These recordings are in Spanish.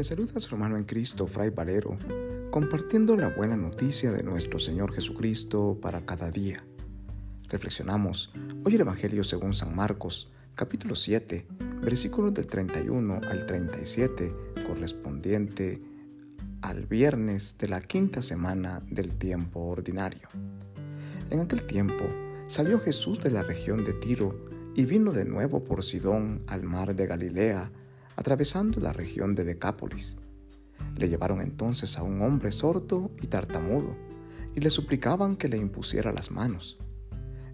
Le saluda su hermano en Cristo, Fray Valero, compartiendo la buena noticia de nuestro Señor Jesucristo para cada día. Reflexionamos hoy el Evangelio según San Marcos, capítulo 7, versículos del 31 al 37, correspondiente al viernes de la quinta semana del tiempo ordinario. En aquel tiempo salió Jesús de la región de Tiro y vino de nuevo por Sidón al mar de Galilea, atravesando la región de Decápolis. Le llevaron entonces a un hombre sordo y tartamudo, y le suplicaban que le impusiera las manos.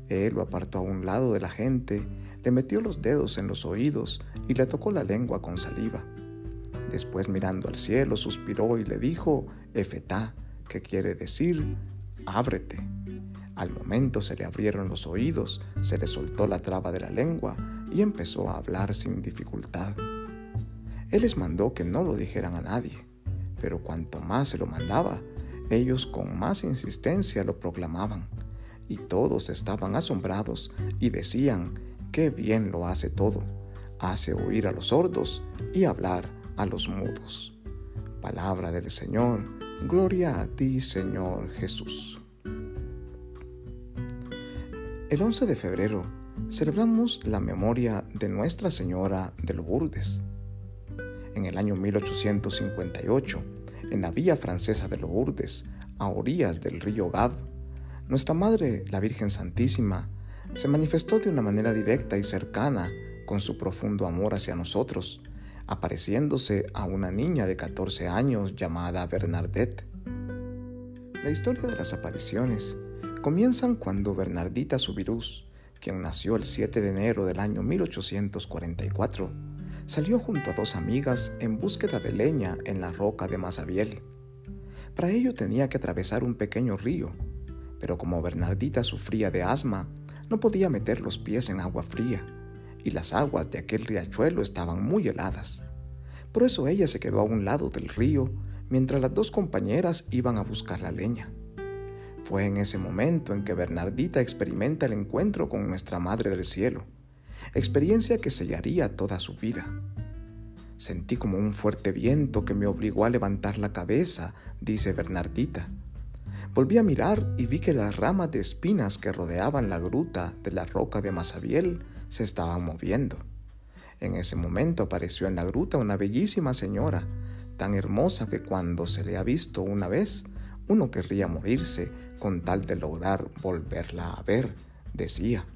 Él lo apartó a un lado de la gente, le metió los dedos en los oídos y le tocó la lengua con saliva. Después mirando al cielo suspiró y le dijo, Efetá, que quiere decir, ábrete. Al momento se le abrieron los oídos, se le soltó la traba de la lengua y empezó a hablar sin dificultad. Él les mandó que no lo dijeran a nadie, pero cuanto más se lo mandaba, ellos con más insistencia lo proclamaban, y todos estaban asombrados y decían, qué bien lo hace todo, hace oír a los sordos y hablar a los mudos. Palabra del Señor, gloria a ti Señor Jesús. El 11 de febrero celebramos la memoria de Nuestra Señora de Lourdes en el año 1858, en la villa francesa de Lourdes, a orillas del río Gave, nuestra Madre, la Virgen Santísima, se manifestó de una manera directa y cercana con su profundo amor hacia nosotros, apareciéndose a una niña de 14 años llamada Bernadette. La historia de las apariciones comienzan cuando Bernardita Subirús, quien nació el 7 de enero del año 1844, salió junto a dos amigas en búsqueda de leña en la roca de Masabiel. Para ello tenía que atravesar un pequeño río, pero como Bernardita sufría de asma, no podía meter los pies en agua fría, y las aguas de aquel riachuelo estaban muy heladas. Por eso ella se quedó a un lado del río mientras las dos compañeras iban a buscar la leña. Fue en ese momento en que Bernardita experimenta el encuentro con nuestra Madre del Cielo experiencia que sellaría toda su vida. Sentí como un fuerte viento que me obligó a levantar la cabeza, dice Bernardita. Volví a mirar y vi que las ramas de espinas que rodeaban la gruta de la roca de Masabiel se estaban moviendo. En ese momento apareció en la gruta una bellísima señora, tan hermosa que cuando se le ha visto una vez, uno querría morirse con tal de lograr volverla a ver, decía.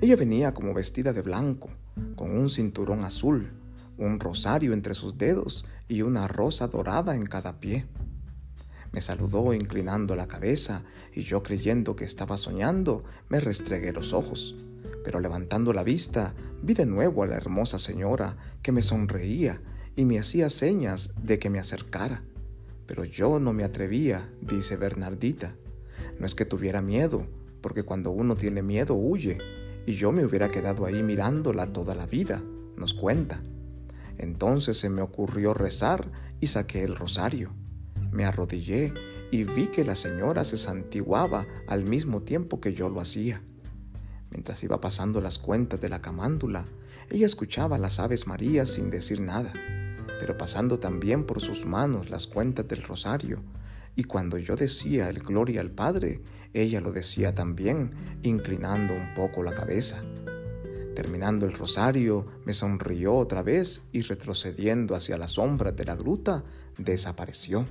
Ella venía como vestida de blanco, con un cinturón azul, un rosario entre sus dedos y una rosa dorada en cada pie. Me saludó inclinando la cabeza y yo creyendo que estaba soñando, me restregué los ojos. Pero levantando la vista, vi de nuevo a la hermosa señora que me sonreía y me hacía señas de que me acercara. Pero yo no me atrevía, dice Bernardita. No es que tuviera miedo, porque cuando uno tiene miedo huye, y yo me hubiera quedado ahí mirándola toda la vida, nos cuenta. Entonces se me ocurrió rezar y saqué el rosario. Me arrodillé y vi que la señora se santiguaba al mismo tiempo que yo lo hacía. Mientras iba pasando las cuentas de la camándula, ella escuchaba las aves marías sin decir nada, pero pasando también por sus manos las cuentas del rosario, y cuando yo decía el gloria al Padre, ella lo decía también, inclinando un poco la cabeza. Terminando el rosario, me sonrió otra vez y retrocediendo hacia las sombras de la gruta, desapareció.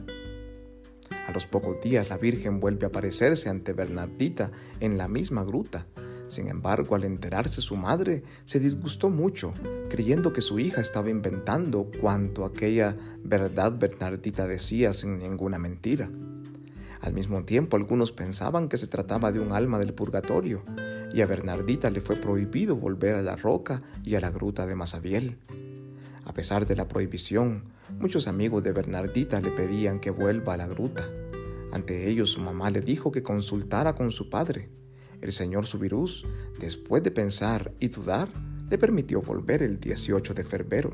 A los pocos días la Virgen vuelve a aparecerse ante Bernardita en la misma gruta. Sin embargo, al enterarse su madre, se disgustó mucho, creyendo que su hija estaba inventando cuanto aquella verdad Bernardita decía sin ninguna mentira. Al mismo tiempo, algunos pensaban que se trataba de un alma del purgatorio, y a Bernardita le fue prohibido volver a la roca y a la gruta de Masabiel. A pesar de la prohibición, muchos amigos de Bernardita le pedían que vuelva a la gruta. Ante ellos su mamá le dijo que consultara con su padre. El señor Subirús, después de pensar y dudar, le permitió volver el 18 de febrero.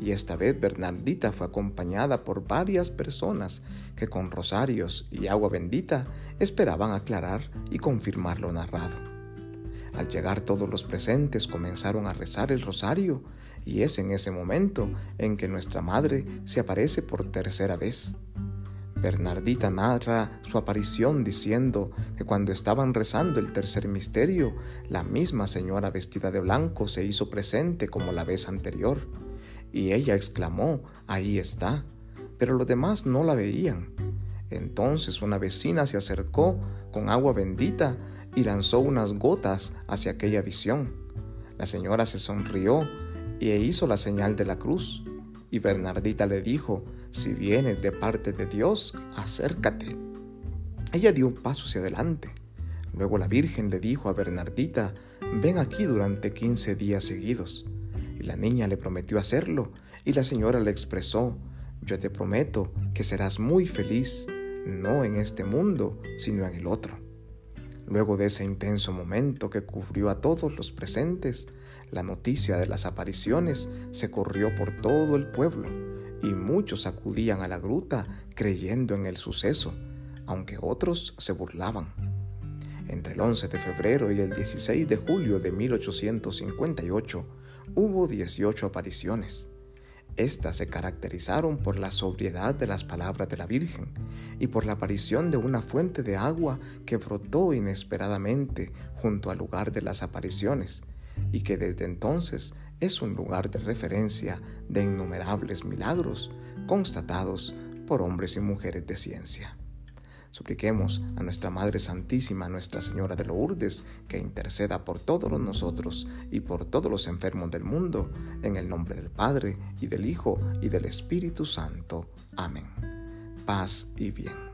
Y esta vez Bernardita fue acompañada por varias personas que con rosarios y agua bendita esperaban aclarar y confirmar lo narrado. Al llegar todos los presentes comenzaron a rezar el rosario y es en ese momento en que nuestra madre se aparece por tercera vez. Bernardita narra su aparición diciendo que cuando estaban rezando el tercer misterio, la misma señora vestida de blanco se hizo presente como la vez anterior. Y ella exclamó, ahí está, pero los demás no la veían. Entonces una vecina se acercó con agua bendita y lanzó unas gotas hacia aquella visión. La señora se sonrió y hizo la señal de la cruz. Y Bernardita le dijo, si vienes de parte de Dios, acércate. Ella dio un paso hacia adelante. Luego la Virgen le dijo a Bernardita, ven aquí durante 15 días seguidos. Y la niña le prometió hacerlo, y la señora le expresó, yo te prometo que serás muy feliz, no en este mundo, sino en el otro. Luego de ese intenso momento que cubrió a todos los presentes, la noticia de las apariciones se corrió por todo el pueblo y muchos acudían a la gruta creyendo en el suceso, aunque otros se burlaban. Entre el 11 de febrero y el 16 de julio de 1858 hubo 18 apariciones. Estas se caracterizaron por la sobriedad de las palabras de la Virgen y por la aparición de una fuente de agua que brotó inesperadamente junto al lugar de las apariciones y que desde entonces es un lugar de referencia de innumerables milagros constatados por hombres y mujeres de ciencia. Supliquemos a nuestra Madre Santísima, Nuestra Señora de Lourdes, que interceda por todos nosotros y por todos los enfermos del mundo, en el nombre del Padre, y del Hijo, y del Espíritu Santo. Amén. Paz y bien.